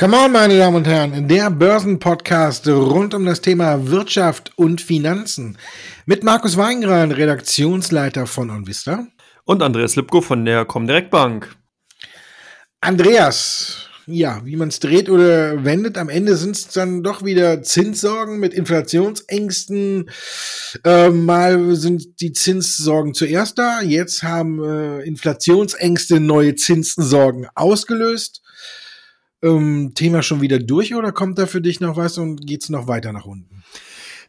Come on, meine Damen und Herren, der Börsenpodcast rund um das Thema Wirtschaft und Finanzen mit Markus Weingran, Redaktionsleiter von OnVista. Und Andreas Lipko von der Comdirect Bank. Andreas, ja, wie man es dreht oder wendet, am Ende sind es dann doch wieder Zinssorgen mit Inflationsängsten. Äh, mal sind die Zinssorgen zuerst da, jetzt haben äh, Inflationsängste neue Zinssorgen ausgelöst. Ähm, Thema schon wieder durch oder kommt da für dich noch was und geht's noch weiter nach unten?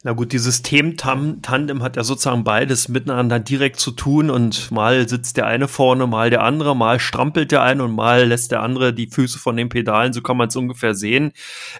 Na gut, dieses Themen-Tandem hat ja sozusagen beides miteinander direkt zu tun und mal sitzt der eine vorne, mal der andere, mal strampelt der eine und mal lässt der andere die Füße von den Pedalen, so kann man es ungefähr sehen.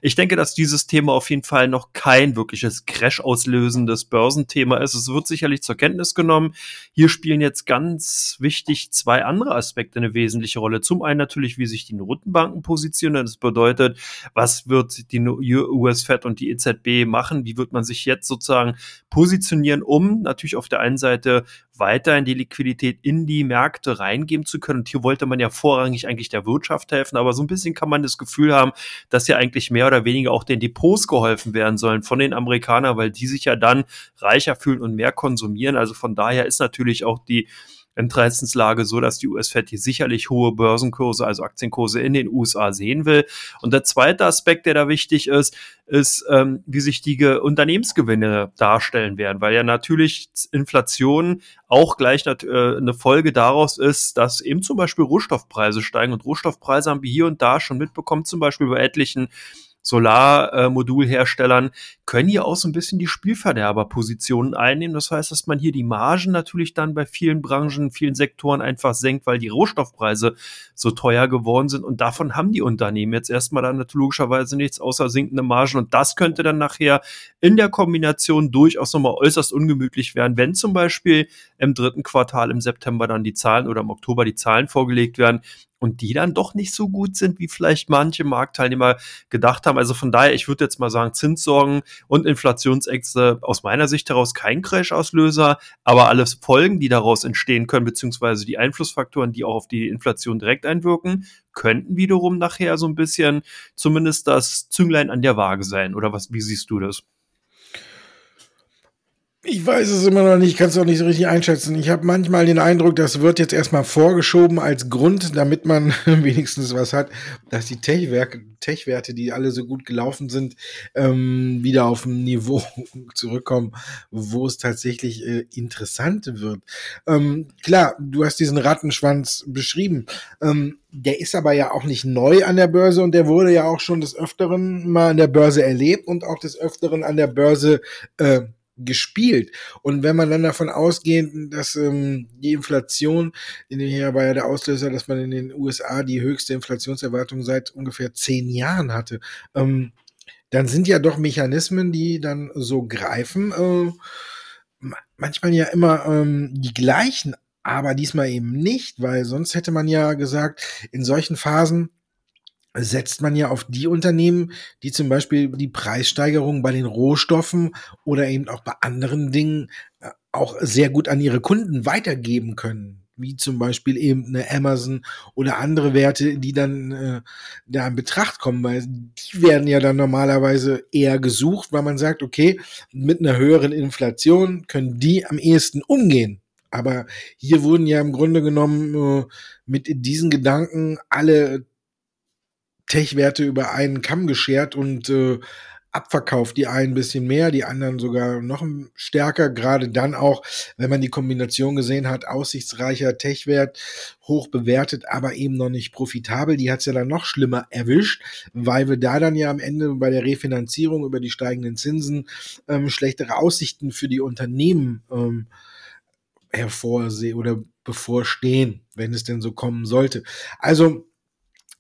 Ich denke, dass dieses Thema auf jeden Fall noch kein wirkliches Crash-auslösendes Börsenthema ist. Es wird sicherlich zur Kenntnis genommen. Hier spielen jetzt ganz wichtig zwei andere Aspekte eine wesentliche Rolle. Zum einen natürlich, wie sich die Notenbanken positionieren. Das bedeutet, was wird die US-Fed und die EZB machen? Wie wird man sich hier jetzt sozusagen positionieren, um natürlich auf der einen Seite weiterhin die Liquidität in die Märkte reingeben zu können. Und hier wollte man ja vorrangig eigentlich der Wirtschaft helfen, aber so ein bisschen kann man das Gefühl haben, dass ja eigentlich mehr oder weniger auch den Depots geholfen werden sollen von den Amerikanern, weil die sich ja dann reicher fühlen und mehr konsumieren. Also von daher ist natürlich auch die Interessenslage so, dass die US-Fed hier sicherlich hohe Börsenkurse, also Aktienkurse in den USA sehen will. Und der zweite Aspekt, der da wichtig ist, ist, ähm, wie sich die Unternehmensgewinne darstellen werden, weil ja natürlich Inflation auch gleich äh, eine Folge daraus ist, dass eben zum Beispiel Rohstoffpreise steigen und Rohstoffpreise haben wir hier und da schon mitbekommen, zum Beispiel bei etlichen Solarmodulherstellern können hier auch so ein bisschen die Spielverderberpositionen einnehmen. Das heißt, dass man hier die Margen natürlich dann bei vielen Branchen, vielen Sektoren einfach senkt, weil die Rohstoffpreise so teuer geworden sind. Und davon haben die Unternehmen jetzt erstmal dann logischerweise nichts außer sinkende Margen. Und das könnte dann nachher in der Kombination durchaus nochmal äußerst ungemütlich werden, wenn zum Beispiel im dritten Quartal im September dann die Zahlen oder im Oktober die Zahlen vorgelegt werden, und die dann doch nicht so gut sind, wie vielleicht manche Marktteilnehmer gedacht haben. Also von daher, ich würde jetzt mal sagen, Zinssorgen und Inflationsängste aus meiner Sicht heraus kein Crash-Auslöser, aber alles Folgen, die daraus entstehen können, beziehungsweise die Einflussfaktoren, die auch auf die Inflation direkt einwirken, könnten wiederum nachher so ein bisschen zumindest das Zünglein an der Waage sein. Oder was, wie siehst du das? Ich weiß es immer noch nicht, kann es auch nicht so richtig einschätzen. Ich habe manchmal den Eindruck, das wird jetzt erstmal vorgeschoben als Grund, damit man wenigstens was hat, dass die Tech-Werte, die alle so gut gelaufen sind, ähm, wieder auf ein Niveau zurückkommen, wo es tatsächlich äh, interessant wird. Ähm, klar, du hast diesen Rattenschwanz beschrieben. Ähm, der ist aber ja auch nicht neu an der Börse und der wurde ja auch schon des Öfteren mal an der Börse erlebt und auch des Öfteren an der Börse äh, gespielt. Und wenn man dann davon ausgeht, dass ähm, die Inflation, in den hier war ja der Auslöser, dass man in den USA die höchste Inflationserwartung seit ungefähr zehn Jahren hatte, ähm, dann sind ja doch Mechanismen, die dann so greifen, äh, manchmal ja immer ähm, die gleichen, aber diesmal eben nicht, weil sonst hätte man ja gesagt, in solchen Phasen setzt man ja auf die Unternehmen, die zum Beispiel die Preissteigerung bei den Rohstoffen oder eben auch bei anderen Dingen äh, auch sehr gut an ihre Kunden weitergeben können wie zum Beispiel eben eine Amazon oder andere Werte, die dann äh, da in Betracht kommen, weil die werden ja dann normalerweise eher gesucht, weil man sagt, okay, mit einer höheren Inflation können die am ehesten umgehen. Aber hier wurden ja im Grunde genommen äh, mit diesen Gedanken alle Tech-Werte über einen Kamm geschert und äh, abverkauft. Die einen ein bisschen mehr, die anderen sogar noch stärker. Gerade dann auch, wenn man die Kombination gesehen hat, aussichtsreicher Tech-Wert, hoch bewertet, aber eben noch nicht profitabel. Die hat's ja dann noch schlimmer erwischt, weil wir da dann ja am Ende bei der Refinanzierung über die steigenden Zinsen ähm, schlechtere Aussichten für die Unternehmen ähm, hervorsehen oder bevorstehen, wenn es denn so kommen sollte. Also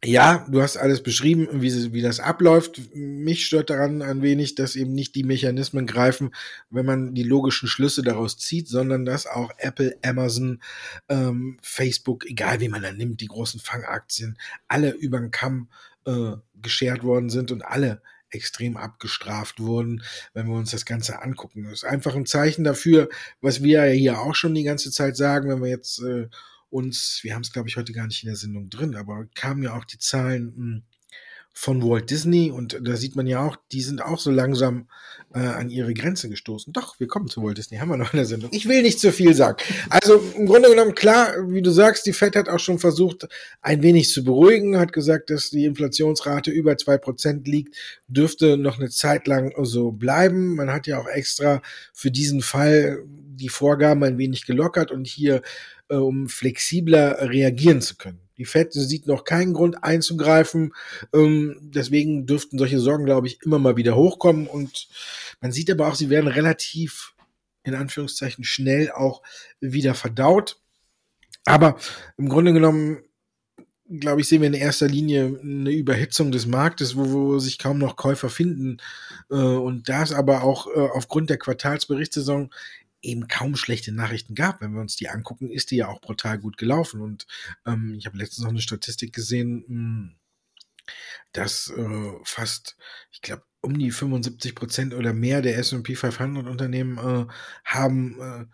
ja, du hast alles beschrieben, wie, wie das abläuft. Mich stört daran ein wenig, dass eben nicht die Mechanismen greifen, wenn man die logischen Schlüsse daraus zieht, sondern dass auch Apple, Amazon, ähm, Facebook, egal wie man da nimmt, die großen Fangaktien, alle über den Kamm äh, geschert worden sind und alle extrem abgestraft wurden, wenn wir uns das Ganze angucken. Das ist einfach ein Zeichen dafür, was wir ja hier auch schon die ganze Zeit sagen, wenn wir jetzt äh, uns, wir haben es glaube ich heute gar nicht in der Sendung drin, aber kamen ja auch die Zahlen hm, von Walt Disney und da sieht man ja auch, die sind auch so langsam äh, an ihre Grenze gestoßen. Doch, wir kommen zu Walt Disney, haben wir noch in der Sendung. Ich will nicht zu viel sagen. Also im Grunde genommen, klar, wie du sagst, die Fed hat auch schon versucht, ein wenig zu beruhigen, hat gesagt, dass die Inflationsrate über zwei Prozent liegt, dürfte noch eine Zeit lang so bleiben. Man hat ja auch extra für diesen Fall die Vorgaben ein wenig gelockert und hier, äh, um flexibler reagieren zu können. Die Fed sieht noch keinen Grund einzugreifen. Ähm, deswegen dürften solche Sorgen, glaube ich, immer mal wieder hochkommen. Und man sieht aber auch, sie werden relativ, in Anführungszeichen, schnell auch wieder verdaut. Aber im Grunde genommen, glaube ich, sehen wir in erster Linie eine Überhitzung des Marktes, wo, wo sich kaum noch Käufer finden. Äh, und das aber auch äh, aufgrund der Quartalsberichtssaison eben kaum schlechte Nachrichten gab. Wenn wir uns die angucken, ist die ja auch brutal gut gelaufen. Und ähm, ich habe letztens noch eine Statistik gesehen, mh, hm, dass äh, fast, ich glaube, um die 75 Prozent oder mehr der S&P 500 Unternehmen äh, haben äh,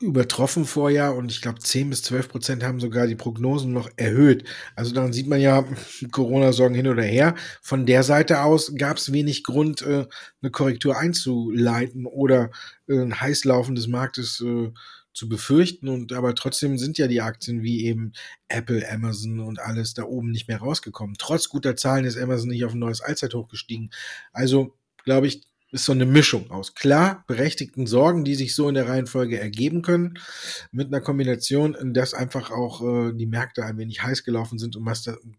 übertroffen vorher und ich glaube 10 bis 12 Prozent haben sogar die Prognosen noch erhöht. Also daran sieht man ja Corona-Sorgen hin oder her. Von der Seite aus gab es wenig Grund, äh, eine Korrektur einzuleiten oder äh, ein Heißlaufen des Marktes äh, zu befürchten. Und aber trotzdem sind ja die Aktien wie eben Apple, Amazon und alles da oben nicht mehr rausgekommen. Trotz guter Zahlen ist Amazon nicht auf ein neues Allzeithoch gestiegen. Also glaube ich, ist so eine Mischung aus klar berechtigten Sorgen, die sich so in der Reihenfolge ergeben können, mit einer Kombination, in das einfach auch äh, die Märkte ein wenig heiß gelaufen sind und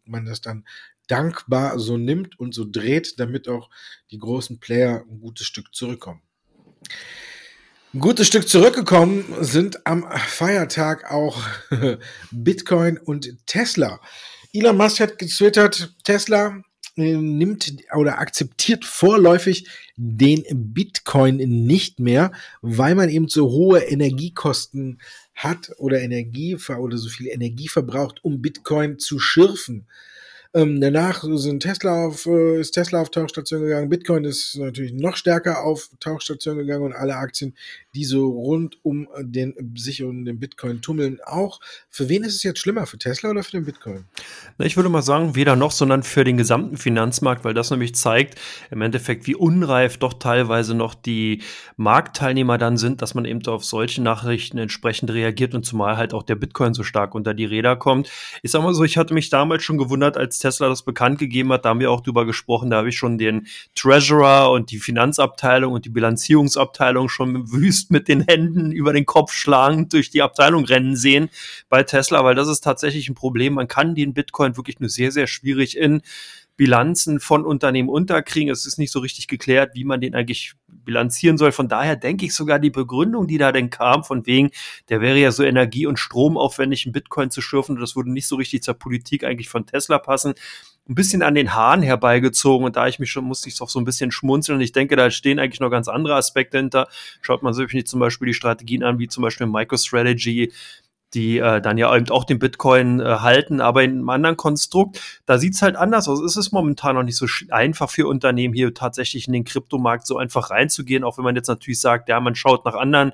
man das dann dankbar so nimmt und so dreht, damit auch die großen Player ein gutes Stück zurückkommen. Ein gutes Stück zurückgekommen sind am Feiertag auch Bitcoin und Tesla. Elon Musk hat getwittert, Tesla nimmt oder akzeptiert vorläufig den Bitcoin nicht mehr, weil man eben so hohe Energiekosten hat oder Energie oder so viel Energie verbraucht, um Bitcoin zu schürfen. Ähm, danach sind Tesla auf, äh, ist Tesla auf Tauchstation gegangen. Bitcoin ist natürlich noch stärker auf Tauchstation gegangen und alle Aktien, die so rund um den, sich um den Bitcoin tummeln, auch. Für wen ist es jetzt schlimmer? Für Tesla oder für den Bitcoin? Na, ich würde mal sagen, weder noch, sondern für den gesamten Finanzmarkt, weil das nämlich zeigt im Endeffekt, wie unreif doch teilweise noch die Marktteilnehmer dann sind, dass man eben auf solche Nachrichten entsprechend reagiert und zumal halt auch der Bitcoin so stark unter die Räder kommt. Ich sag mal so, ich hatte mich damals schon gewundert, als Tesla das bekannt gegeben hat, da haben wir auch drüber gesprochen, da habe ich schon den Treasurer und die Finanzabteilung und die Bilanzierungsabteilung schon wüst mit den Händen über den Kopf schlagend durch die Abteilung rennen sehen bei Tesla, weil das ist tatsächlich ein Problem. Man kann den Bitcoin wirklich nur sehr, sehr schwierig in Bilanzen von Unternehmen unterkriegen. Es ist nicht so richtig geklärt, wie man den eigentlich bilanzieren soll. Von daher denke ich sogar die Begründung, die da denn kam, von wegen, der wäre ja so energie- und stromaufwendig, einen Bitcoin zu schürfen, das würde nicht so richtig zur Politik eigentlich von Tesla passen ein bisschen an den Haaren herbeigezogen und da ich mich schon musste ich auch so ein bisschen schmunzeln und ich denke, da stehen eigentlich noch ganz andere Aspekte hinter. Schaut man sich zum Beispiel die Strategien an, wie zum Beispiel MicroStrategy, die äh, dann ja eben auch den Bitcoin äh, halten, aber in einem anderen Konstrukt, da sieht's halt anders aus. Es ist momentan noch nicht so einfach für Unternehmen hier tatsächlich in den Kryptomarkt so einfach reinzugehen, auch wenn man jetzt natürlich sagt, ja, man schaut nach anderen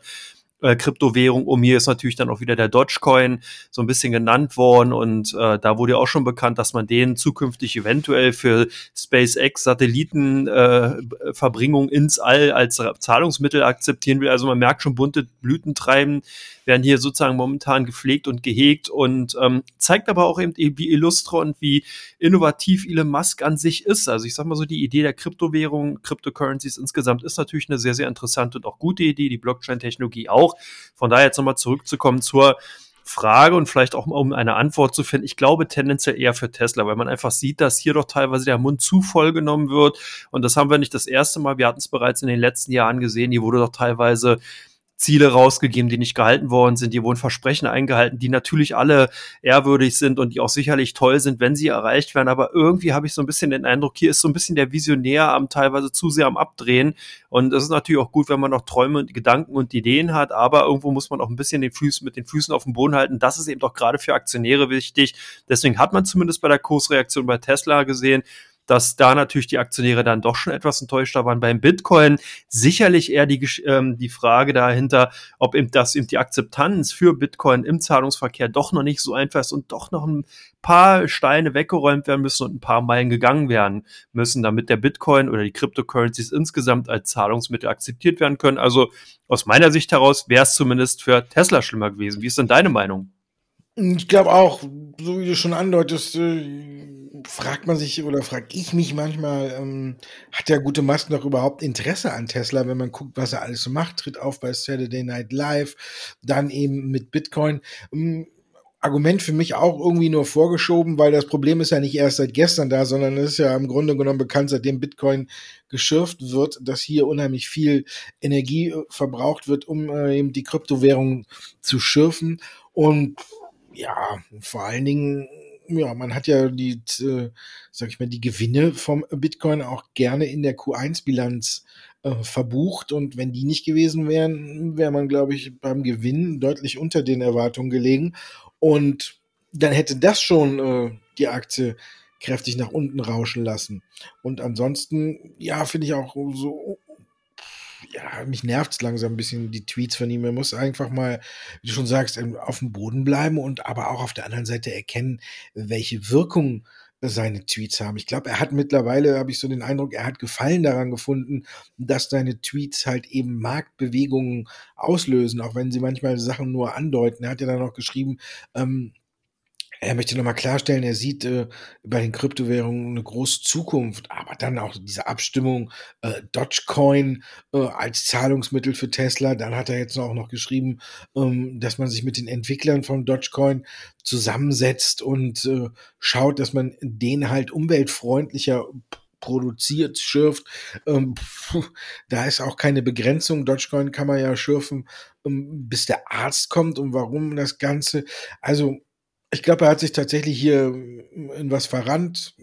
äh, Kryptowährung um. Hier ist natürlich dann auch wieder der Dogecoin so ein bisschen genannt worden und äh, da wurde ja auch schon bekannt, dass man den zukünftig eventuell für SpaceX Satellitenverbringung äh, ins All als Zahlungsmittel akzeptieren will. Also man merkt schon bunte Blüten treiben werden hier sozusagen momentan gepflegt und gehegt und ähm, zeigt aber auch eben, wie illustre und wie innovativ Elon Musk an sich ist. Also ich sag mal so, die Idee der Kryptowährung, Cryptocurrencies insgesamt ist natürlich eine sehr, sehr interessante und auch gute Idee, die Blockchain-Technologie auch. Von daher jetzt nochmal zurückzukommen zur Frage und vielleicht auch um eine Antwort zu finden. Ich glaube tendenziell eher für Tesla, weil man einfach sieht, dass hier doch teilweise der Mund zu voll genommen wird. Und das haben wir nicht das erste Mal. Wir hatten es bereits in den letzten Jahren gesehen. Hier wurde doch teilweise Ziele rausgegeben, die nicht gehalten worden sind. Hier wurden Versprechen eingehalten, die natürlich alle ehrwürdig sind und die auch sicherlich toll sind, wenn sie erreicht werden. Aber irgendwie habe ich so ein bisschen den Eindruck, hier ist so ein bisschen der Visionär am teilweise zu sehr am Abdrehen. Und es ist natürlich auch gut, wenn man noch Träume und Gedanken und Ideen hat. Aber irgendwo muss man auch ein bisschen den Füßen, mit den Füßen auf dem Boden halten. Das ist eben doch gerade für Aktionäre wichtig. Deswegen hat man zumindest bei der Kursreaktion bei Tesla gesehen, dass da natürlich die Aktionäre dann doch schon etwas enttäuschter waren. Beim Bitcoin sicherlich eher die, ähm, die Frage dahinter, ob eben das eben die Akzeptanz für Bitcoin im Zahlungsverkehr doch noch nicht so einfach ist und doch noch ein paar Steine weggeräumt werden müssen und ein paar Meilen gegangen werden müssen, damit der Bitcoin oder die Cryptocurrencies insgesamt als Zahlungsmittel akzeptiert werden können. Also aus meiner Sicht heraus wäre es zumindest für Tesla schlimmer gewesen. Wie ist denn deine Meinung? Ich glaube auch, so wie du schon andeutest, äh, fragt man sich oder frage ich mich manchmal, ähm, hat der gute Musk noch überhaupt Interesse an Tesla, wenn man guckt, was er alles so macht, tritt auf bei Saturday Night Live, dann eben mit Bitcoin. Ähm, Argument für mich auch irgendwie nur vorgeschoben, weil das Problem ist ja nicht erst seit gestern da, sondern es ist ja im Grunde genommen bekannt, seitdem Bitcoin geschürft wird, dass hier unheimlich viel Energie äh, verbraucht wird, um äh, eben die Kryptowährung zu schürfen. Und ja, vor allen Dingen, ja, man hat ja die, äh, sag ich mal, die Gewinne vom Bitcoin auch gerne in der Q1-Bilanz äh, verbucht. Und wenn die nicht gewesen wären, wäre man, glaube ich, beim Gewinn deutlich unter den Erwartungen gelegen. Und dann hätte das schon äh, die Aktie kräftig nach unten rauschen lassen. Und ansonsten, ja, finde ich auch so ja, mich nervt es langsam ein bisschen, die Tweets von ihm. Er muss einfach mal, wie du schon sagst, auf dem Boden bleiben und aber auch auf der anderen Seite erkennen, welche Wirkung seine Tweets haben. Ich glaube, er hat mittlerweile, habe ich so den Eindruck, er hat Gefallen daran gefunden, dass seine Tweets halt eben Marktbewegungen auslösen, auch wenn sie manchmal Sachen nur andeuten. Er hat ja dann noch geschrieben, ähm, er möchte nochmal klarstellen, er sieht äh, bei den Kryptowährungen eine große Zukunft, aber dann auch diese Abstimmung äh, Dogecoin äh, als Zahlungsmittel für Tesla. Dann hat er jetzt auch noch geschrieben, ähm, dass man sich mit den Entwicklern von Dogecoin zusammensetzt und äh, schaut, dass man den halt umweltfreundlicher produziert, schürft. Ähm, da ist auch keine Begrenzung. Dogecoin kann man ja schürfen, ähm, bis der Arzt kommt und warum das Ganze. Also ich glaube, er hat sich tatsächlich hier in was verrannt,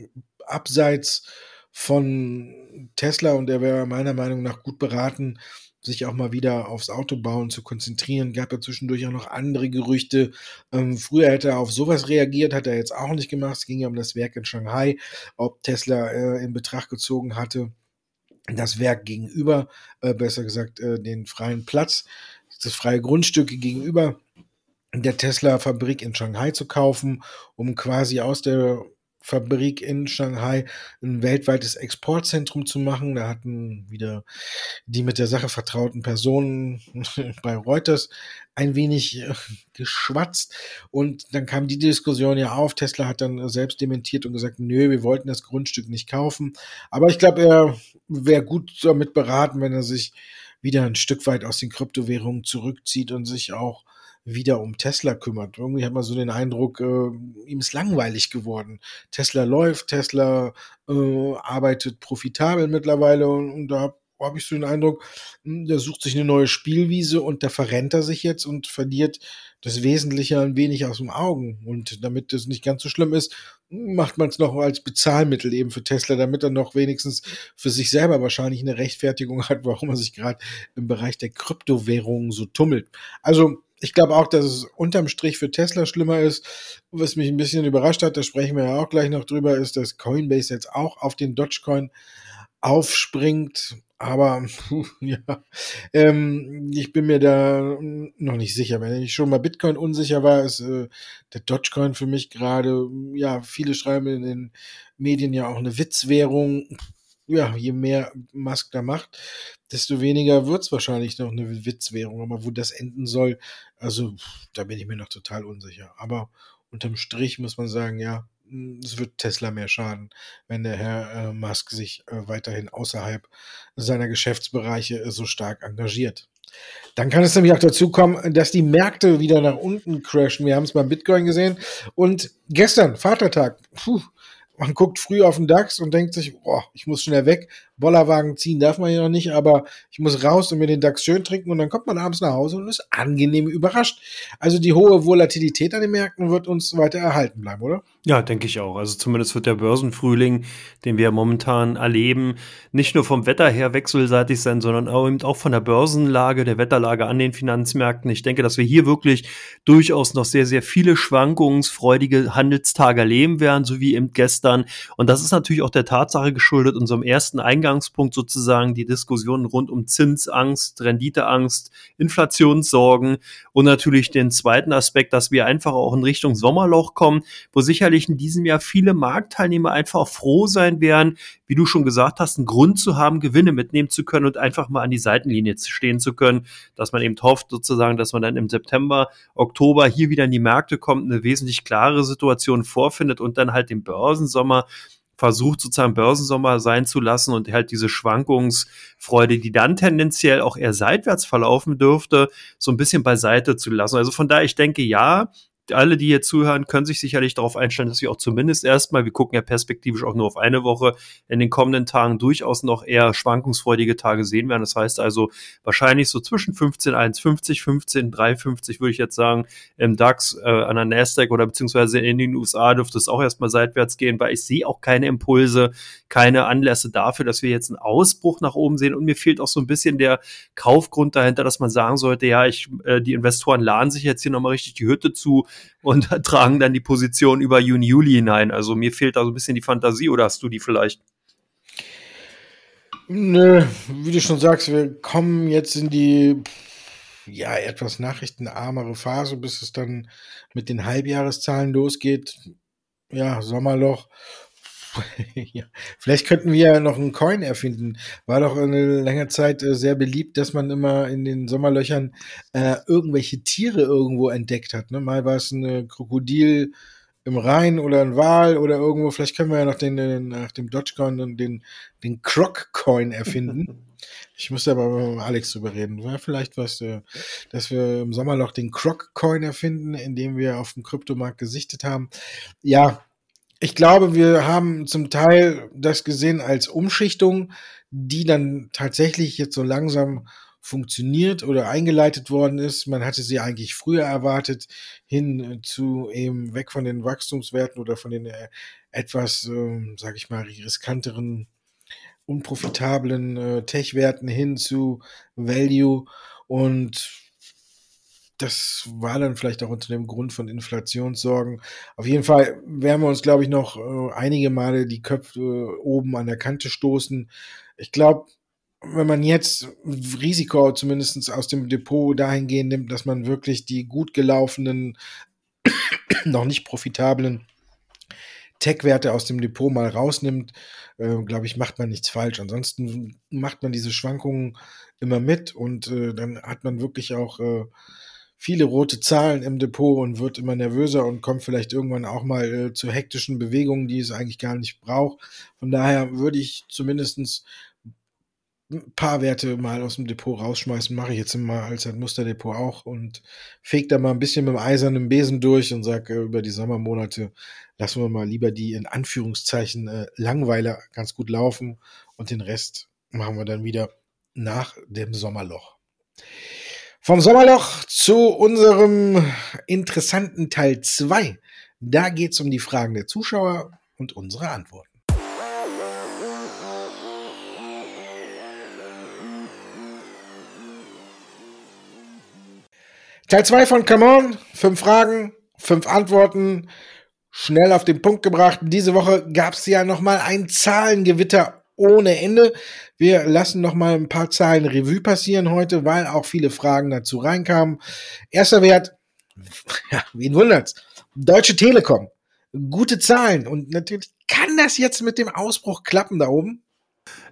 abseits von Tesla und er wäre meiner Meinung nach gut beraten, sich auch mal wieder aufs Autobauen zu konzentrieren. Gab ja zwischendurch auch noch andere Gerüchte. Ähm, früher hätte er auf sowas reagiert, hat er jetzt auch nicht gemacht. Es ging ja um das Werk in Shanghai, ob Tesla äh, in Betracht gezogen hatte, das Werk gegenüber, äh, besser gesagt, äh, den freien Platz, das freie Grundstück gegenüber der Tesla-Fabrik in Shanghai zu kaufen, um quasi aus der Fabrik in Shanghai ein weltweites Exportzentrum zu machen. Da hatten wieder die mit der Sache vertrauten Personen bei Reuters ein wenig äh, geschwatzt und dann kam die Diskussion ja auf. Tesla hat dann selbst dementiert und gesagt, nö, wir wollten das Grundstück nicht kaufen. Aber ich glaube, er wäre gut damit beraten, wenn er sich wieder ein Stück weit aus den Kryptowährungen zurückzieht und sich auch wieder um Tesla kümmert. Irgendwie hat man so den Eindruck, äh, ihm ist langweilig geworden. Tesla läuft, Tesla äh, arbeitet profitabel mittlerweile und, und da habe ich so den Eindruck, hm, der sucht sich eine neue Spielwiese und da verrennt er sich jetzt und verliert das Wesentliche ein wenig aus dem Augen. Und damit das nicht ganz so schlimm ist, macht man es noch als Bezahlmittel eben für Tesla, damit er noch wenigstens für sich selber wahrscheinlich eine Rechtfertigung hat, warum er sich gerade im Bereich der Kryptowährungen so tummelt. Also ich glaube auch, dass es unterm Strich für Tesla schlimmer ist. Was mich ein bisschen überrascht hat, da sprechen wir ja auch gleich noch drüber, ist, dass Coinbase jetzt auch auf den Dogecoin aufspringt. Aber ja, ähm, ich bin mir da noch nicht sicher. Wenn ich schon mal Bitcoin unsicher war, ist äh, der Dogecoin für mich gerade, ja, viele schreiben in den Medien ja auch eine Witzwährung ja, je mehr Musk da macht, desto weniger wird es wahrscheinlich noch eine Witzwährung. Aber wo das enden soll, also da bin ich mir noch total unsicher. Aber unterm Strich muss man sagen, ja, es wird Tesla mehr schaden, wenn der Herr äh, Musk sich äh, weiterhin außerhalb seiner Geschäftsbereiche äh, so stark engagiert. Dann kann es nämlich auch dazu kommen, dass die Märkte wieder nach unten crashen. Wir haben es beim Bitcoin gesehen. Und gestern, Vatertag, puh, man guckt früh auf den DAX und denkt sich, boah, ich muss schnell weg. Bollerwagen ziehen darf man ja noch nicht, aber ich muss raus und mir den DAX schön trinken und dann kommt man abends nach Hause und ist angenehm überrascht. Also die hohe Volatilität an den Märkten wird uns weiter erhalten bleiben, oder? Ja, denke ich auch. Also zumindest wird der Börsenfrühling, den wir momentan erleben, nicht nur vom Wetter her wechselseitig sein, sondern auch, eben auch von der Börsenlage, der Wetterlage an den Finanzmärkten. Ich denke, dass wir hier wirklich durchaus noch sehr, sehr viele schwankungsfreudige Handelstage erleben werden, so wie eben gestern. Und das ist natürlich auch der Tatsache geschuldet, unserem ersten Eingangspunkt sozusagen, die Diskussionen rund um Zinsangst, Renditeangst, Inflationssorgen und natürlich den zweiten Aspekt, dass wir einfach auch in Richtung Sommerloch kommen, wo sicherlich sicherlich in diesem Jahr viele Marktteilnehmer einfach froh sein werden, wie du schon gesagt hast, einen Grund zu haben, Gewinne mitnehmen zu können und einfach mal an die Seitenlinie stehen zu können, dass man eben hofft sozusagen, dass man dann im September, Oktober hier wieder in die Märkte kommt, eine wesentlich klarere Situation vorfindet und dann halt den Börsensommer versucht sozusagen Börsensommer sein zu lassen und halt diese Schwankungsfreude, die dann tendenziell auch eher seitwärts verlaufen dürfte, so ein bisschen beiseite zu lassen. Also von daher, ich denke, ja, alle, die hier zuhören, können sich sicherlich darauf einstellen, dass wir auch zumindest erstmal, wir gucken ja perspektivisch auch nur auf eine Woche, in den kommenden Tagen durchaus noch eher schwankungsfreudige Tage sehen werden. Das heißt also wahrscheinlich so zwischen 15,150, 15,350 würde ich jetzt sagen, im DAX, äh, an der Nasdaq oder beziehungsweise in den USA dürfte es auch erstmal seitwärts gehen, weil ich sehe auch keine Impulse, keine Anlässe dafür, dass wir jetzt einen Ausbruch nach oben sehen und mir fehlt auch so ein bisschen der Kaufgrund dahinter, dass man sagen sollte, ja, ich, äh, die Investoren laden sich jetzt hier nochmal richtig die Hütte zu, und tragen dann die Position über Juni, Juli hinein. Also mir fehlt da so ein bisschen die Fantasie oder hast du die vielleicht? Nö, wie du schon sagst, wir kommen jetzt in die ja etwas nachrichtenarmere Phase, bis es dann mit den Halbjahreszahlen losgeht. Ja, Sommerloch. ja. Vielleicht könnten wir ja noch einen Coin erfinden. War doch eine lange Zeit äh, sehr beliebt, dass man immer in den Sommerlöchern äh, irgendwelche Tiere irgendwo entdeckt hat. Ne? Mal war es ein Krokodil im Rhein oder ein Wal oder irgendwo. Vielleicht können wir ja noch den, den nach dem Dogecoin den, den Croc-Coin erfinden. Ich muss aber mit Alex drüber reden. Wäre vielleicht was, äh, dass wir im Sommerloch den Croc-Coin erfinden, indem wir auf dem Kryptomarkt gesichtet haben. Ja, ich glaube, wir haben zum Teil das gesehen als Umschichtung, die dann tatsächlich jetzt so langsam funktioniert oder eingeleitet worden ist. Man hatte sie eigentlich früher erwartet, hin zu eben weg von den Wachstumswerten oder von den äh, etwas, äh, sage ich mal, riskanteren, unprofitablen äh, Tech-Werten hin zu Value und das war dann vielleicht auch unter dem Grund von Inflationssorgen. Auf jeden Fall werden wir uns, glaube ich, noch äh, einige Male die Köpfe äh, oben an der Kante stoßen. Ich glaube, wenn man jetzt Risiko zumindest aus dem Depot dahingehend nimmt, dass man wirklich die gut gelaufenen, noch nicht profitablen Tech-Werte aus dem Depot mal rausnimmt, äh, glaube ich, macht man nichts falsch. Ansonsten macht man diese Schwankungen immer mit und äh, dann hat man wirklich auch äh, viele rote Zahlen im Depot und wird immer nervöser und kommt vielleicht irgendwann auch mal äh, zu hektischen Bewegungen, die es eigentlich gar nicht braucht. Von daher würde ich zumindestens ein paar Werte mal aus dem Depot rausschmeißen, mache ich jetzt immer als ein Musterdepot auch und fege da mal ein bisschen mit dem eisernen Besen durch und sage, äh, über die Sommermonate lassen wir mal lieber die in Anführungszeichen äh, Langweiler ganz gut laufen und den Rest machen wir dann wieder nach dem Sommerloch. Vom Sommerloch zu unserem interessanten Teil 2. Da geht es um die Fragen der Zuschauer und unsere Antworten. Teil 2 von Come On. Fünf Fragen, fünf Antworten. Schnell auf den Punkt gebracht. Diese Woche gab es ja nochmal ein Zahlengewitter ohne Ende. Wir lassen noch mal ein paar Zahlen Revue passieren heute, weil auch viele Fragen dazu reinkamen. Erster Wert, ja, wen wundert's? Deutsche Telekom. Gute Zahlen und natürlich kann das jetzt mit dem Ausbruch klappen da oben.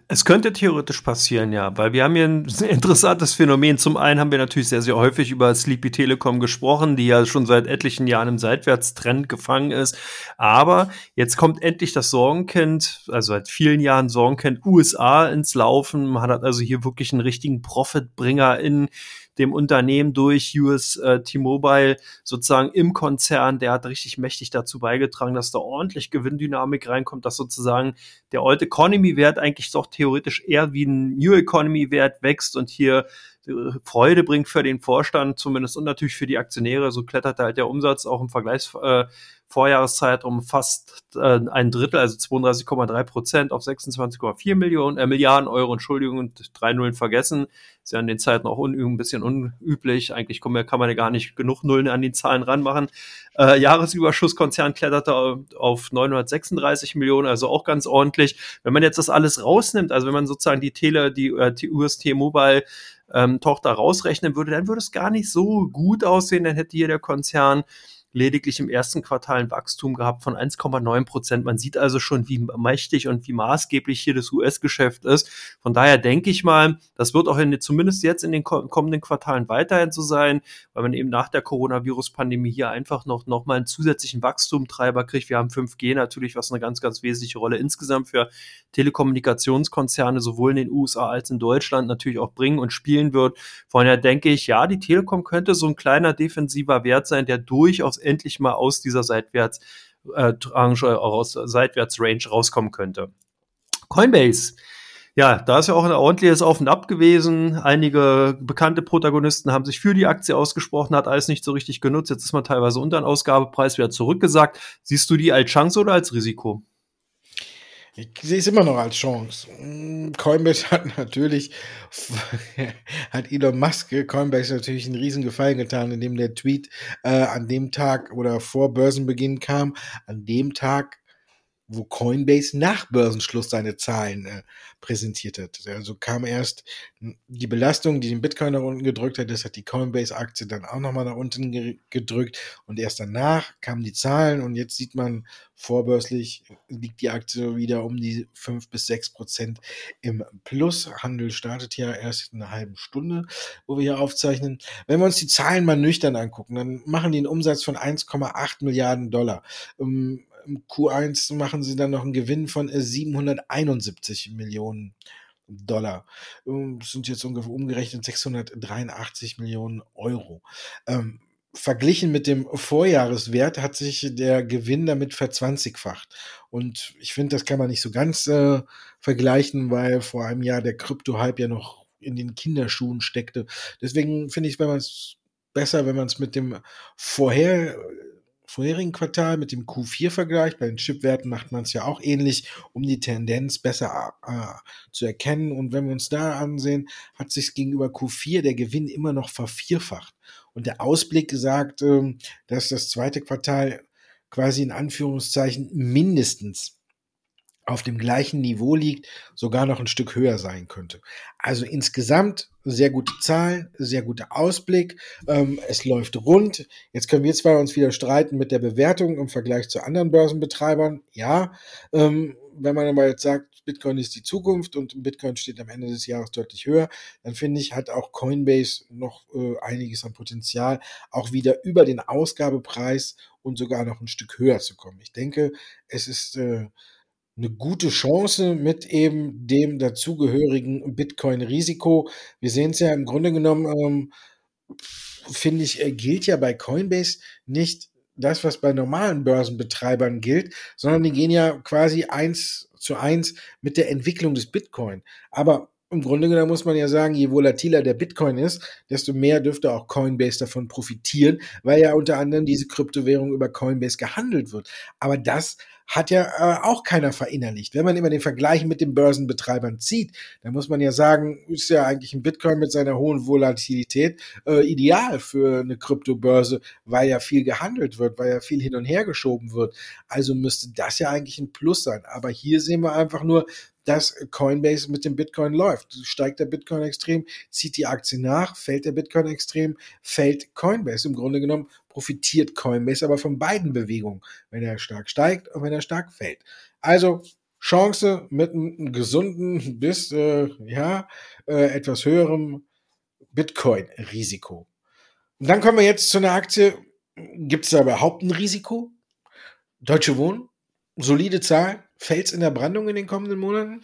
Es könnte theoretisch passieren, ja, weil wir haben hier ein interessantes Phänomen. Zum einen haben wir natürlich sehr, sehr häufig über Sleepy Telekom gesprochen, die ja schon seit etlichen Jahren im Seitwärtstrend gefangen ist. Aber jetzt kommt endlich das Sorgenkind, also seit vielen Jahren Sorgenkind USA ins Laufen. Man hat also hier wirklich einen richtigen Profitbringer in dem Unternehmen durch US äh, T-Mobile sozusagen im Konzern, der hat richtig mächtig dazu beigetragen, dass da ordentlich Gewinndynamik reinkommt, dass sozusagen der Old Economy Wert eigentlich doch theoretisch eher wie ein New Economy Wert wächst und hier Freude bringt für den Vorstand zumindest und natürlich für die Aktionäre. So klettert halt der Umsatz auch im Vergleichs äh, Vorjahreszeitraum fast äh, ein Drittel, also 32,3 Prozent auf 26,4 Millionen äh, Milliarden Euro, Entschuldigung, und drei Nullen vergessen. Ist ja in den Zeiten auch un ein bisschen unüblich. Eigentlich kann man, kann man ja gar nicht genug Nullen an die Zahlen ranmachen. Äh, Jahresüberschusskonzern kletterte auf 936 Millionen, also auch ganz ordentlich. Wenn man jetzt das alles rausnimmt, also wenn man sozusagen die Tele, die, äh, die UST Mobile ähm, Tochter rausrechnen würde, dann würde es gar nicht so gut aussehen. Dann hätte hier der Konzern lediglich im ersten Quartal ein Wachstum gehabt von 1,9 Prozent. Man sieht also schon, wie mächtig und wie maßgeblich hier das US-Geschäft ist. Von daher denke ich mal, das wird auch in, zumindest jetzt in den kommenden Quartalen weiterhin so sein, weil man eben nach der Coronavirus-Pandemie hier einfach noch, noch mal einen zusätzlichen Wachstumtreiber kriegt. Wir haben 5G natürlich, was eine ganz, ganz wesentliche Rolle insgesamt für Telekommunikationskonzerne sowohl in den USA als in Deutschland natürlich auch bringen und spielen wird. Von daher denke ich, ja, die Telekom könnte so ein kleiner defensiver Wert sein, der durchaus endlich mal aus dieser Seitwärts äh, aus Seitwärts-Range rauskommen könnte. Coinbase. Ja, da ist ja auch ein ordentliches Auf und Ab gewesen. Einige bekannte Protagonisten haben sich für die Aktie ausgesprochen, hat alles nicht so richtig genutzt. Jetzt ist man teilweise unter den Ausgabepreis wieder zurückgesagt. Siehst du die als Chance oder als Risiko? Ich sehe es immer noch als Chance. Mm, Coinbase hat natürlich, hat Elon Musk Coinbase natürlich einen riesen Gefallen getan, indem der Tweet äh, an dem Tag oder vor Börsenbeginn kam, an dem Tag wo Coinbase nach Börsenschluss seine Zahlen äh, präsentiert hat. Also kam erst die Belastung, die den Bitcoin nach unten gedrückt hat, das hat die Coinbase-Aktie dann auch nochmal nach unten ge gedrückt und erst danach kamen die Zahlen und jetzt sieht man vorbörslich liegt die Aktie wieder um die fünf bis sechs Prozent im Plus. Handel startet ja erst in einer halben Stunde, wo wir hier aufzeichnen. Wenn wir uns die Zahlen mal nüchtern angucken, dann machen die einen Umsatz von 1,8 Milliarden Dollar. Um, im Q1 machen sie dann noch einen Gewinn von 771 äh, Millionen Dollar. Ähm, das sind jetzt ungefähr umgerechnet 683 Millionen Euro. Ähm, verglichen mit dem Vorjahreswert hat sich der Gewinn damit verzwanzigfacht. Und ich finde, das kann man nicht so ganz äh, vergleichen, weil vor einem Jahr der Krypto-Hype ja noch in den Kinderschuhen steckte. Deswegen finde ich, wenn man es besser, wenn man es mit dem vorher vorherigen Quartal mit dem Q4 vergleicht. Bei den Chipwerten macht man es ja auch ähnlich, um die Tendenz besser äh, zu erkennen. Und wenn wir uns da ansehen, hat sich gegenüber Q4 der Gewinn immer noch vervierfacht. Und der Ausblick sagt, äh, dass das zweite Quartal quasi in Anführungszeichen mindestens auf dem gleichen Niveau liegt, sogar noch ein Stück höher sein könnte. Also insgesamt sehr gute Zahlen, sehr guter Ausblick. Ähm, es läuft rund. Jetzt können wir zwar uns wieder streiten mit der Bewertung im Vergleich zu anderen Börsenbetreibern. Ja, ähm, wenn man aber jetzt sagt, Bitcoin ist die Zukunft und Bitcoin steht am Ende des Jahres deutlich höher, dann finde ich, hat auch Coinbase noch äh, einiges an Potenzial, auch wieder über den Ausgabepreis und sogar noch ein Stück höher zu kommen. Ich denke, es ist äh, eine gute Chance mit eben dem dazugehörigen Bitcoin-Risiko. Wir sehen es ja im Grunde genommen, ähm, finde ich, äh, gilt ja bei Coinbase nicht das, was bei normalen Börsenbetreibern gilt, sondern die gehen ja quasi eins zu eins mit der Entwicklung des Bitcoin. Aber im Grunde genommen muss man ja sagen, je volatiler der Bitcoin ist, desto mehr dürfte auch Coinbase davon profitieren, weil ja unter anderem diese Kryptowährung über Coinbase gehandelt wird. Aber das hat ja äh, auch keiner verinnerlicht. Wenn man immer den Vergleich mit den Börsenbetreibern zieht, dann muss man ja sagen, ist ja eigentlich ein Bitcoin mit seiner hohen Volatilität äh, ideal für eine Kryptobörse, weil ja viel gehandelt wird, weil ja viel hin und her geschoben wird. Also müsste das ja eigentlich ein Plus sein. Aber hier sehen wir einfach nur, dass Coinbase mit dem Bitcoin läuft. Steigt der Bitcoin extrem, zieht die Aktie nach, fällt der Bitcoin extrem, fällt Coinbase. Im Grunde genommen profitiert Coinbase aber von beiden Bewegungen, wenn er stark steigt und wenn er stark fällt. Also Chance mit einem gesunden bis äh, ja äh, etwas höherem Bitcoin-Risiko. Und dann kommen wir jetzt zu einer Aktie. Gibt es da überhaupt ein Risiko? Deutsche Wohnen, solide Zahl, es in der Brandung in den kommenden Monaten?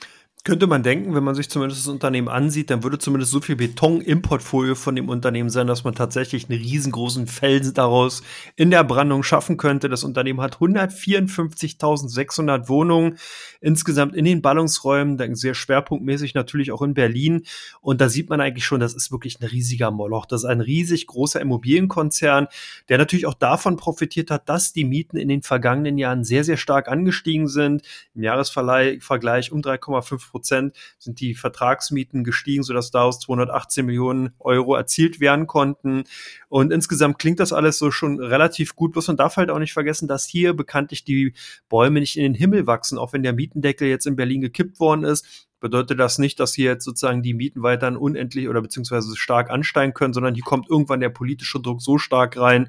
Könnte man denken, wenn man sich zumindest das Unternehmen ansieht, dann würde zumindest so viel Beton im Portfolio von dem Unternehmen sein, dass man tatsächlich einen riesengroßen Felsen daraus in der Brandung schaffen könnte. Das Unternehmen hat 154.600 Wohnungen insgesamt in den Ballungsräumen, sehr schwerpunktmäßig natürlich auch in Berlin. Und da sieht man eigentlich schon, das ist wirklich ein riesiger Moloch. Das ist ein riesig großer Immobilienkonzern, der natürlich auch davon profitiert hat, dass die Mieten in den vergangenen Jahren sehr, sehr stark angestiegen sind. Im Jahresvergleich um 3,5 Prozent sind die Vertragsmieten gestiegen, sodass daraus 218 Millionen Euro erzielt werden konnten. Und insgesamt klingt das alles so schon relativ gut. Bloß man darf halt auch nicht vergessen, dass hier bekanntlich die Bäume nicht in den Himmel wachsen, auch wenn der Mietendeckel jetzt in Berlin gekippt worden ist bedeutet das nicht, dass hier jetzt sozusagen die Mieten weiterhin unendlich oder beziehungsweise stark ansteigen können, sondern hier kommt irgendwann der politische Druck so stark rein,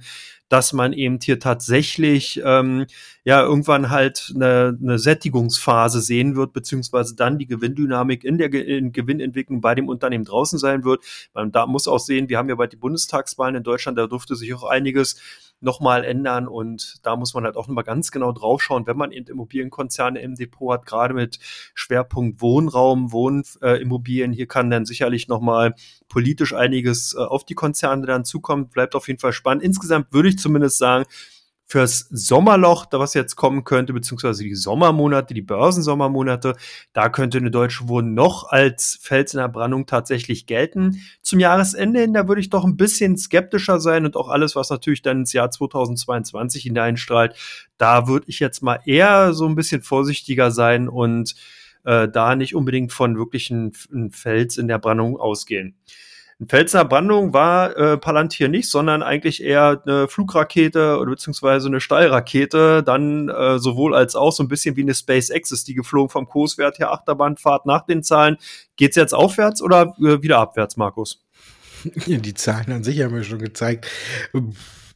dass man eben hier tatsächlich ähm, ja irgendwann halt eine, eine Sättigungsphase sehen wird, beziehungsweise dann die Gewinndynamik in der in Gewinnentwicklung bei dem Unternehmen draußen sein wird. Man da muss auch sehen, wir haben ja bald die Bundestagswahlen in Deutschland, da durfte sich auch einiges nochmal ändern. Und da muss man halt auch nochmal ganz genau draufschauen, wenn man eben Immobilienkonzerne im Depot hat, gerade mit Schwerpunkt Wohnraum, Wohnimmobilien. Äh, Hier kann dann sicherlich nochmal politisch einiges äh, auf die Konzerne dann zukommen. Bleibt auf jeden Fall spannend. Insgesamt würde ich zumindest sagen, fürs Sommerloch, da was jetzt kommen könnte, beziehungsweise die Sommermonate, die Börsensommermonate, da könnte eine Deutsche Wohnen noch als Fels in der Brandung tatsächlich gelten. Zum Jahresende hin, da würde ich doch ein bisschen skeptischer sein und auch alles, was natürlich dann ins Jahr 2022 hineinstrahlt, da würde ich jetzt mal eher so ein bisschen vorsichtiger sein und äh, da nicht unbedingt von wirklichen Fels in der Brandung ausgehen. Ein Pfälzer Brandung war äh, Palantir nicht, sondern eigentlich eher eine Flugrakete oder beziehungsweise eine Steilrakete, dann äh, sowohl als auch so ein bisschen wie eine SpaceX ist die geflogen vom Kurswert her Achterbahnfahrt nach den Zahlen. Geht's jetzt aufwärts oder äh, wieder abwärts, Markus? Die Zahlen an sich haben wir schon gezeigt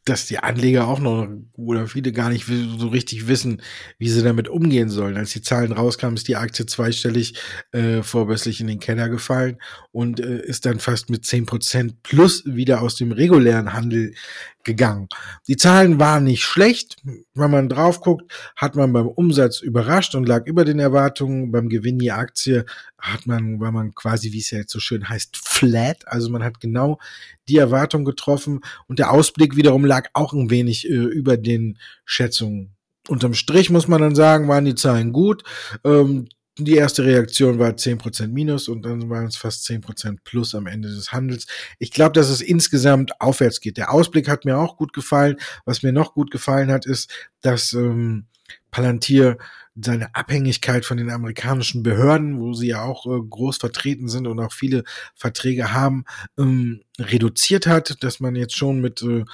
dass die Anleger auch noch oder viele gar nicht so richtig wissen, wie sie damit umgehen sollen. Als die Zahlen rauskamen, ist die Aktie zweistellig äh, vorbörslich in den Keller gefallen und äh, ist dann fast mit zehn Prozent plus wieder aus dem regulären Handel gegangen. Die Zahlen waren nicht schlecht. Wenn man drauf guckt, hat man beim Umsatz überrascht und lag über den Erwartungen. Beim Gewinn je Aktie hat man, war man quasi, wie es ja jetzt so schön heißt, flat. Also man hat genau die Erwartung getroffen und der Ausblick wiederum lag auch ein wenig äh, über den Schätzungen. Unterm Strich muss man dann sagen, waren die Zahlen gut. Ähm, die erste Reaktion war 10% minus und dann waren es fast 10% plus am Ende des Handels. Ich glaube, dass es insgesamt aufwärts geht. Der Ausblick hat mir auch gut gefallen. Was mir noch gut gefallen hat, ist, dass ähm, Palantir seine Abhängigkeit von den amerikanischen Behörden, wo sie ja auch äh, groß vertreten sind und auch viele Verträge haben, ähm, reduziert hat, dass man jetzt schon mit äh,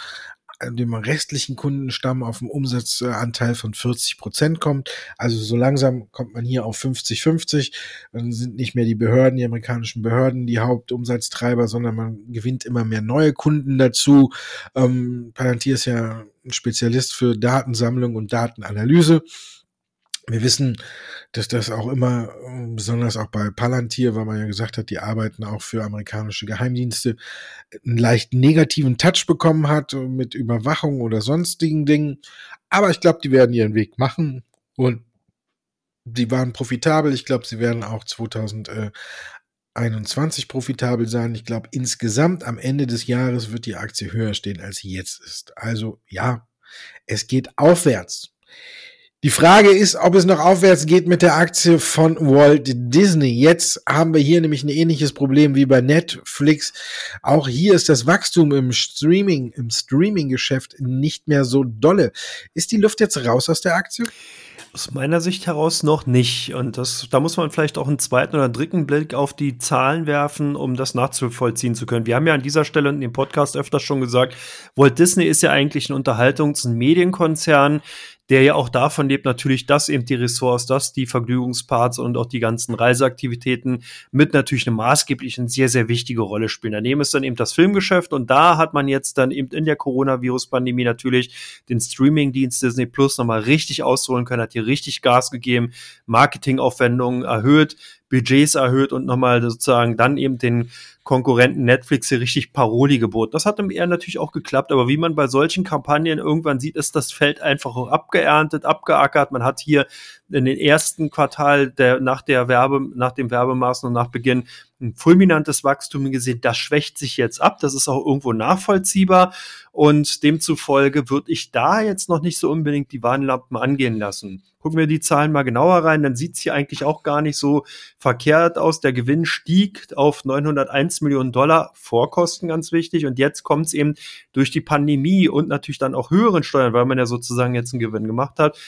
dem restlichen Kundenstamm auf einen Umsatzanteil von 40 Prozent kommt. Also so langsam kommt man hier auf 50-50. Dann sind nicht mehr die Behörden, die amerikanischen Behörden die Hauptumsatztreiber, sondern man gewinnt immer mehr neue Kunden dazu. Ähm, Palantir ist ja ein Spezialist für Datensammlung und Datenanalyse. Wir wissen, dass das auch immer, besonders auch bei Palantir, weil man ja gesagt hat, die arbeiten auch für amerikanische Geheimdienste, einen leicht negativen Touch bekommen hat mit Überwachung oder sonstigen Dingen. Aber ich glaube, die werden ihren Weg machen und die waren profitabel. Ich glaube, sie werden auch 2021 profitabel sein. Ich glaube, insgesamt am Ende des Jahres wird die Aktie höher stehen, als sie jetzt ist. Also ja, es geht aufwärts. Die Frage ist, ob es noch aufwärts geht mit der Aktie von Walt Disney. Jetzt haben wir hier nämlich ein ähnliches Problem wie bei Netflix. Auch hier ist das Wachstum im Streaming, im Streaming-Geschäft nicht mehr so dolle. Ist die Luft jetzt raus aus der Aktie? Aus meiner Sicht heraus noch nicht. Und das, da muss man vielleicht auch einen zweiten oder dritten Blick auf die Zahlen werfen, um das nachzuvollziehen zu können. Wir haben ja an dieser Stelle in dem Podcast öfters schon gesagt, Walt Disney ist ja eigentlich ein Unterhaltungs- und Medienkonzern, der ja auch davon lebt natürlich, dass eben die Ressorts, dass die Vergnügungsparts und auch die ganzen Reiseaktivitäten mit natürlich eine maßgebliche, sehr, sehr wichtige Rolle spielen. Daneben ist dann eben das Filmgeschäft und da hat man jetzt dann eben in der Coronavirus-Pandemie natürlich den Streaming-Dienst Disney Plus nochmal richtig ausholen können, hat hier richtig Gas gegeben, Marketingaufwendungen erhöht, Budgets erhöht und nochmal sozusagen dann eben den Konkurrenten Netflix hier richtig Paroli geboten. Das hat im eher natürlich auch geklappt, aber wie man bei solchen Kampagnen irgendwann sieht, ist das Feld einfach abgeerntet, abgeackert. Man hat hier in den ersten Quartal der, nach der Werbe, nach dem Werbemaßnahmen nach Beginn ein fulminantes Wachstum gesehen. Das schwächt sich jetzt ab. Das ist auch irgendwo nachvollziehbar. Und demzufolge würde ich da jetzt noch nicht so unbedingt die Warnlampen angehen lassen. Gucken wir die Zahlen mal genauer rein, dann sieht's hier eigentlich auch gar nicht so verkehrt aus. Der Gewinn stieg auf 901 Millionen Dollar, Vorkosten ganz wichtig. Und jetzt kommt's eben durch die Pandemie und natürlich dann auch höheren Steuern, weil man ja sozusagen jetzt einen Gewinn gemacht hat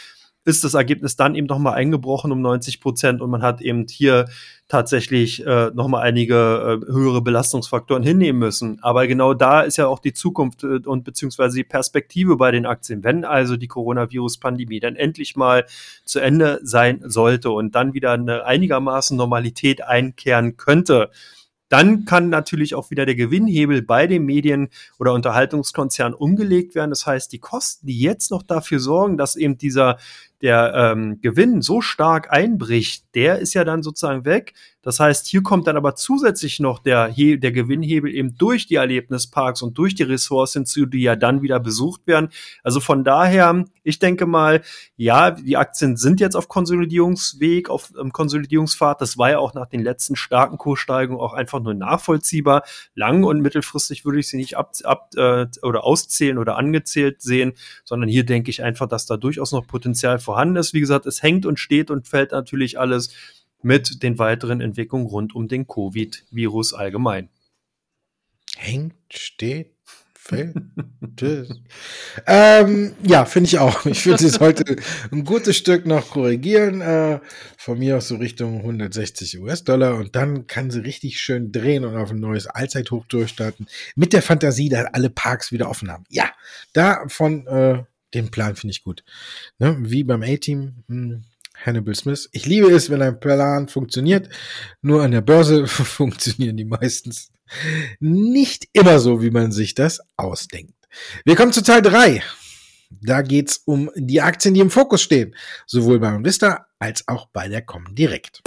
ist das Ergebnis dann eben nochmal eingebrochen um 90 Prozent und man hat eben hier tatsächlich äh, nochmal einige äh, höhere Belastungsfaktoren hinnehmen müssen. Aber genau da ist ja auch die Zukunft äh, und beziehungsweise die Perspektive bei den Aktien. Wenn also die Coronavirus-Pandemie dann endlich mal zu Ende sein sollte und dann wieder eine einigermaßen Normalität einkehren könnte, dann kann natürlich auch wieder der Gewinnhebel bei den Medien- oder Unterhaltungskonzernen umgelegt werden. Das heißt, die Kosten, die jetzt noch dafür sorgen, dass eben dieser der ähm, Gewinn so stark einbricht, der ist ja dann sozusagen weg. Das heißt, hier kommt dann aber zusätzlich noch der, der Gewinnhebel eben durch die Erlebnisparks und durch die Ressorts hinzu, die ja dann wieder besucht werden. Also von daher, ich denke mal, ja, die Aktien sind jetzt auf Konsolidierungsweg, auf ähm, Konsolidierungspfad. Das war ja auch nach den letzten starken Kurssteigungen auch einfach nur nachvollziehbar. Lang- und mittelfristig würde ich sie nicht ab, ab äh, oder auszählen oder angezählt sehen, sondern hier denke ich einfach, dass da durchaus noch Potenzial vorhanden ist. Wie gesagt, es hängt und steht und fällt natürlich alles mit den weiteren Entwicklungen rund um den Covid-Virus allgemein. Hängt, steht, fällt. ähm, ja, finde ich auch. Ich würde es heute ein gutes Stück noch korrigieren. Äh, von mir aus so Richtung 160 US-Dollar und dann kann sie richtig schön drehen und auf ein neues Allzeithoch durchstarten. Mit der Fantasie, dass alle Parks wieder offen haben. Ja, davon, äh, den Plan finde ich gut. Ne? Wie beim A-Team. Hm Hannibal Smith. Ich liebe es, wenn ein Plan funktioniert. Nur an der Börse funktionieren die meistens nicht immer so, wie man sich das ausdenkt. Wir kommen zu Teil 3. Da geht's um die Aktien, die im Fokus stehen. Sowohl bei Vista als auch bei der Comdirect.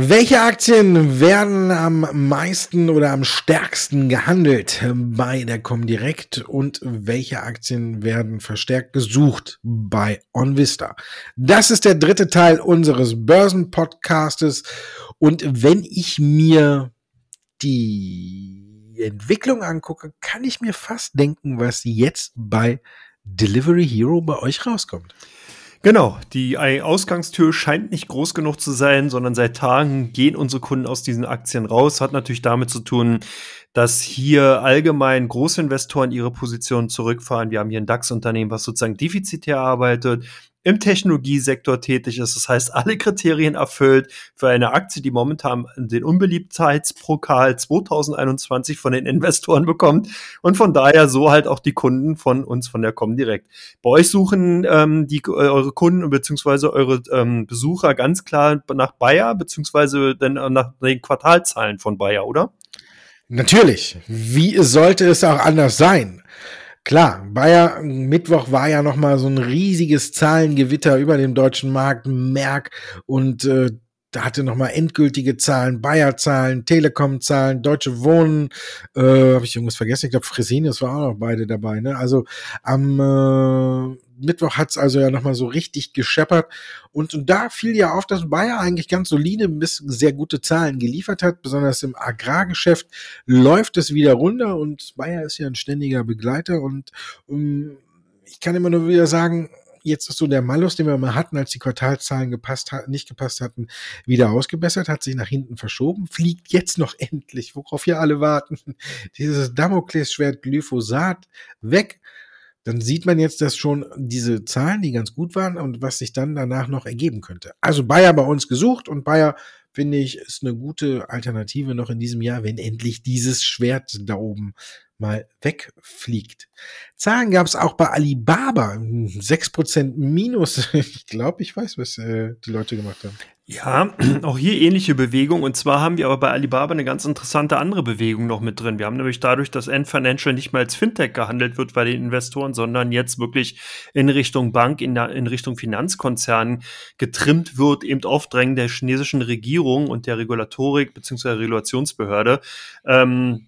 Welche Aktien werden am meisten oder am stärksten gehandelt bei der Comdirect und welche Aktien werden verstärkt gesucht bei OnVista? Das ist der dritte Teil unseres Börsenpodcastes und wenn ich mir die Entwicklung angucke, kann ich mir fast denken, was jetzt bei Delivery Hero bei euch rauskommt. Genau, die Ausgangstür scheint nicht groß genug zu sein, sondern seit Tagen gehen unsere Kunden aus diesen Aktien raus. Hat natürlich damit zu tun, dass hier allgemein Großinvestoren ihre Positionen zurückfahren. Wir haben hier ein DAX-Unternehmen, was sozusagen defizitär arbeitet im Technologiesektor tätig ist. Das heißt, alle Kriterien erfüllt für eine Aktie, die momentan den Unbeliebtheitspokal 2021 von den Investoren bekommt und von daher so halt auch die Kunden von uns von der Comdirect. Bei euch suchen ähm, die äh, eure Kunden beziehungsweise eure ähm, Besucher ganz klar nach Bayer beziehungsweise dann äh, nach den Quartalzahlen von Bayer, oder? Natürlich. Wie sollte es auch anders sein? Klar, Bayer, Mittwoch war ja nochmal so ein riesiges Zahlengewitter über dem deutschen Markt, Merck und äh, da hatte nochmal endgültige Zahlen, Bayer-Zahlen, Telekom-Zahlen, Deutsche Wohnen, äh, habe ich irgendwas vergessen? Ich glaube, Fresenius war auch noch beide dabei. Ne? Also am äh, Mittwoch hat's also ja nochmal so richtig gescheppert. Und, und da fiel ja auf, dass Bayer eigentlich ganz solide bis sehr gute Zahlen geliefert hat. Besonders im Agrargeschäft läuft es wieder runter und Bayer ist ja ein ständiger Begleiter. Und um, ähm, ich kann immer nur wieder sagen, jetzt ist so der Malus, den wir mal hatten, als die Quartalzahlen gepasst hat, nicht gepasst hatten, wieder ausgebessert, hat sich nach hinten verschoben, fliegt jetzt noch endlich, worauf wir alle warten, dieses Damoklesschwert Glyphosat weg. Dann sieht man jetzt, dass schon diese Zahlen, die ganz gut waren und was sich dann danach noch ergeben könnte. Also Bayer bei uns gesucht und Bayer finde ich, ist eine gute Alternative noch in diesem Jahr, wenn endlich dieses Schwert da oben mal wegfliegt. Zahlen gab es auch bei Alibaba. 6% Minus. Ich glaube, ich weiß, was äh, die Leute gemacht haben. Ja, auch hier ähnliche Bewegung. Und zwar haben wir aber bei Alibaba eine ganz interessante andere Bewegung noch mit drin. Wir haben nämlich dadurch, dass N Financial nicht mehr als Fintech gehandelt wird bei den Investoren, sondern jetzt wirklich in Richtung Bank, in, in Richtung Finanzkonzernen getrimmt wird, eben auf Drängen der chinesischen Regierung und der Regulatorik bzw. Regulationsbehörde. Ähm,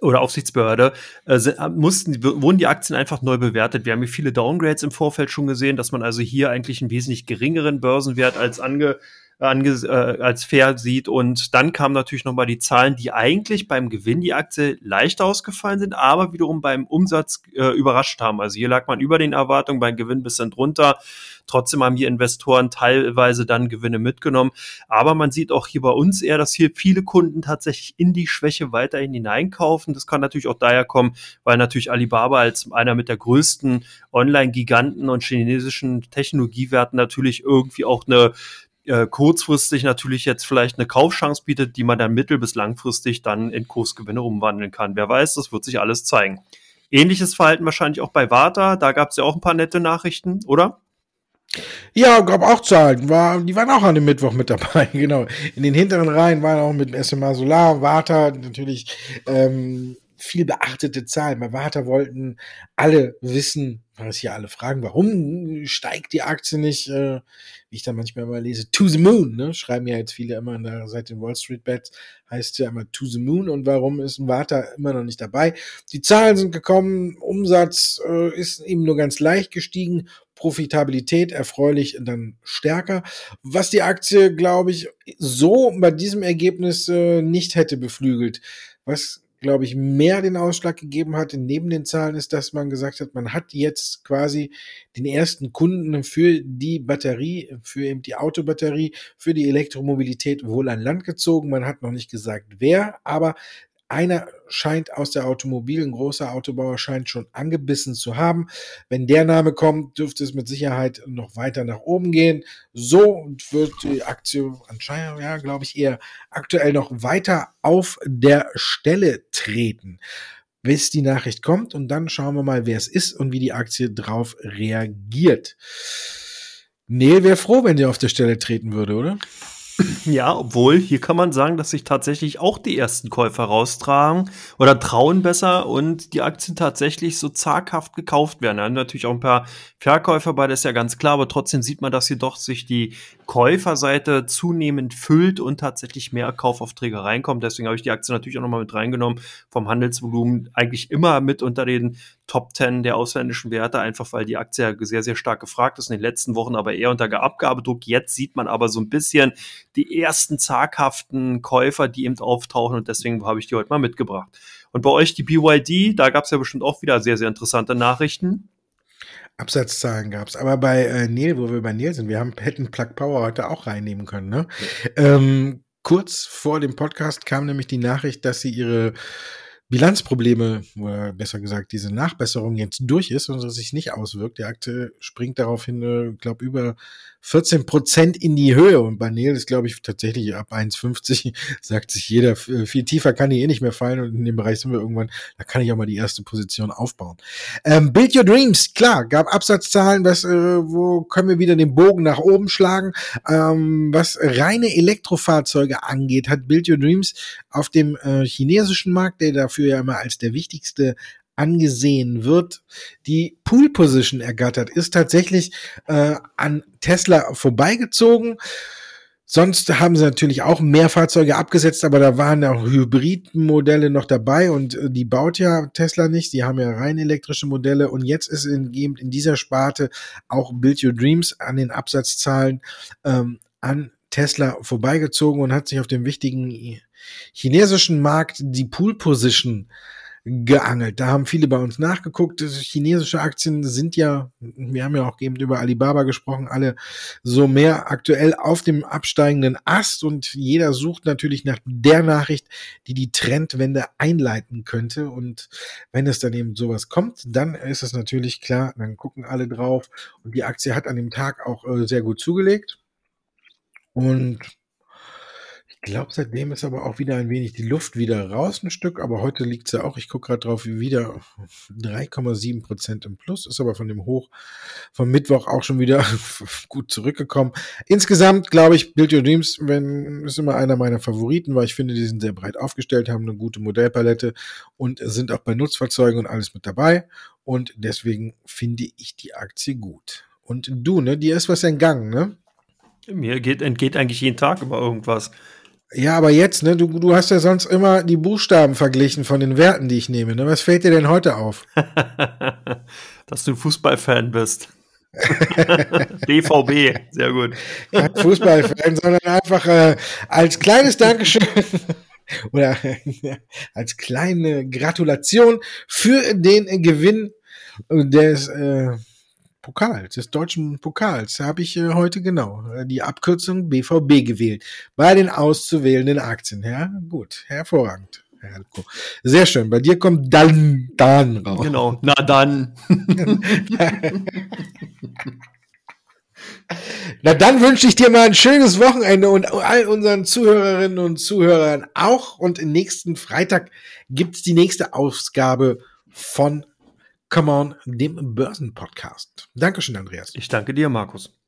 oder Aufsichtsbehörde, äh, äh mussten, wurden die Aktien einfach neu bewertet. Wir haben hier viele Downgrades im Vorfeld schon gesehen, dass man also hier eigentlich einen wesentlich geringeren Börsenwert als ange, ange, äh, als fair sieht. Und dann kamen natürlich nochmal die Zahlen, die eigentlich beim Gewinn die Aktie leicht ausgefallen sind, aber wiederum beim Umsatz äh, überrascht haben. Also hier lag man über den Erwartungen, beim Gewinn bisschen drunter. Trotzdem haben hier Investoren teilweise dann Gewinne mitgenommen. Aber man sieht auch hier bei uns eher, dass hier viele Kunden tatsächlich in die Schwäche weiterhin hineinkaufen. Das kann natürlich auch daher kommen, weil natürlich Alibaba als einer mit der größten Online-Giganten und chinesischen Technologiewerten natürlich irgendwie auch eine äh, kurzfristig natürlich jetzt vielleicht eine Kaufchance bietet, die man dann mittel- bis langfristig dann in Kursgewinne umwandeln kann. Wer weiß, das wird sich alles zeigen. Ähnliches Verhalten wahrscheinlich auch bei Warta. Da gab es ja auch ein paar nette Nachrichten, oder? Ja, gab auch Zahlen. War, die waren auch an dem Mittwoch mit dabei, genau. In den hinteren Reihen waren auch mit SMA Solar, Warta natürlich ähm, viel beachtete Zahlen. Bei Warta wollten alle wissen, was hier alle fragen, warum steigt die Aktie nicht, äh, wie ich da manchmal mal lese, to the moon, ne? Schreiben ja jetzt viele immer der, seit den Wall Street Bets, heißt ja immer to the moon und warum ist Warta immer noch nicht dabei? Die Zahlen sind gekommen, Umsatz äh, ist eben nur ganz leicht gestiegen, Profitabilität erfreulich dann stärker, was die Aktie, glaube ich, so bei diesem Ergebnis äh, nicht hätte beflügelt. Was glaube ich, mehr den Ausschlag gegeben hat, neben den Zahlen, ist, dass man gesagt hat, man hat jetzt quasi den ersten Kunden für die Batterie, für eben die Autobatterie, für die Elektromobilität wohl an Land gezogen. Man hat noch nicht gesagt, wer, aber einer scheint aus der Automobil, ein großer Autobauer scheint schon angebissen zu haben. Wenn der Name kommt, dürfte es mit Sicherheit noch weiter nach oben gehen. So wird die Aktie anscheinend, ja, glaube ich, eher aktuell noch weiter auf der Stelle treten, bis die Nachricht kommt. Und dann schauen wir mal, wer es ist und wie die Aktie drauf reagiert. Neil wäre froh, wenn der auf der Stelle treten würde, oder? Ja, obwohl hier kann man sagen, dass sich tatsächlich auch die ersten Käufer raustragen oder trauen besser und die Aktien tatsächlich so zaghaft gekauft werden. Da haben natürlich auch ein paar Verkäufer bei, das ist ja ganz klar, aber trotzdem sieht man, dass hier doch sich die Käuferseite zunehmend füllt und tatsächlich mehr Kaufaufträge reinkommt. Deswegen habe ich die Aktie natürlich auch nochmal mit reingenommen. Vom Handelsvolumen eigentlich immer mit unter den Top 10 der ausländischen Werte, einfach weil die Aktie sehr, sehr stark gefragt ist in den letzten Wochen, aber eher unter Abgabedruck. Jetzt sieht man aber so ein bisschen die ersten zaghaften Käufer, die eben auftauchen und deswegen habe ich die heute mal mitgebracht. Und bei euch die BYD, da gab es ja bestimmt auch wieder sehr, sehr interessante Nachrichten. Absatzzahlen gab es. Aber bei äh, Neil, wo wir bei Neil sind, wir haben, hätten Plug Power heute auch reinnehmen können. Ne? Ähm, kurz vor dem Podcast kam nämlich die Nachricht, dass sie ihre Bilanzprobleme, oder besser gesagt, diese Nachbesserung jetzt durch ist und es sich nicht auswirkt. Die Akte springt daraufhin, äh, glaube über 14 Prozent in die Höhe. Und bei Neil ist, glaube ich, tatsächlich ab 1,50 sagt sich jeder, viel tiefer kann die eh nicht mehr fallen. Und in dem Bereich sind wir irgendwann, da kann ich auch mal die erste Position aufbauen. Ähm, Build Your Dreams, klar, gab Absatzzahlen, was, äh, wo können wir wieder den Bogen nach oben schlagen. Ähm, was reine Elektrofahrzeuge angeht, hat Build Your Dreams auf dem äh, chinesischen Markt, der dafür ja immer als der wichtigste angesehen wird, die Pool Position ergattert, ist tatsächlich äh, an Tesla vorbeigezogen. Sonst haben sie natürlich auch mehr Fahrzeuge abgesetzt, aber da waren auch Hybridmodelle noch dabei und äh, die baut ja Tesla nicht. Die haben ja rein elektrische Modelle und jetzt ist in, in dieser Sparte auch Build Your Dreams an den Absatzzahlen ähm, an Tesla vorbeigezogen und hat sich auf dem wichtigen chinesischen Markt die Pool Position geangelt. Da haben viele bei uns nachgeguckt. Chinesische Aktien sind ja, wir haben ja auch eben über Alibaba gesprochen, alle so mehr aktuell auf dem absteigenden Ast und jeder sucht natürlich nach der Nachricht, die die Trendwende einleiten könnte. Und wenn es dann eben sowas kommt, dann ist es natürlich klar, dann gucken alle drauf und die Aktie hat an dem Tag auch äh, sehr gut zugelegt. Und Ich glaube, seitdem ist aber auch wieder ein wenig die Luft wieder raus, ein Stück. Aber heute liegt es ja auch, ich gucke gerade drauf, wieder 3,7 Prozent im Plus. Ist aber von dem Hoch vom Mittwoch auch schon wieder gut zurückgekommen. Insgesamt glaube ich, Build Your Dreams wenn, ist immer einer meiner Favoriten, weil ich finde, die sind sehr breit aufgestellt, haben eine gute Modellpalette und sind auch bei Nutzfahrzeugen und alles mit dabei. Und deswegen finde ich die Aktie gut. Und du, ne, dir ist was entgangen, ne? Mir geht, entgeht eigentlich jeden Tag immer irgendwas. Ja, aber jetzt, ne, du, du hast ja sonst immer die Buchstaben verglichen von den Werten, die ich nehme. Ne? Was fällt dir denn heute auf? Dass du Fußballfan bist. BVB, sehr gut. Kein Fußballfan, sondern einfach äh, als kleines Dankeschön oder als kleine Gratulation für den Gewinn des äh, Pokals, des deutschen Pokals. Da habe ich äh, heute genau äh, die Abkürzung BVB gewählt. Bei den auszuwählenden Aktien. Ja, gut, hervorragend. Sehr schön. Bei dir kommt dann, dann raus. Genau, na dann. Na dann wünsche ich dir mal ein schönes Wochenende und all unseren Zuhörerinnen und Zuhörern auch. Und nächsten Freitag gibt's die nächste Ausgabe von Come On, dem Börsenpodcast. Dankeschön, Andreas. Ich danke dir, Markus.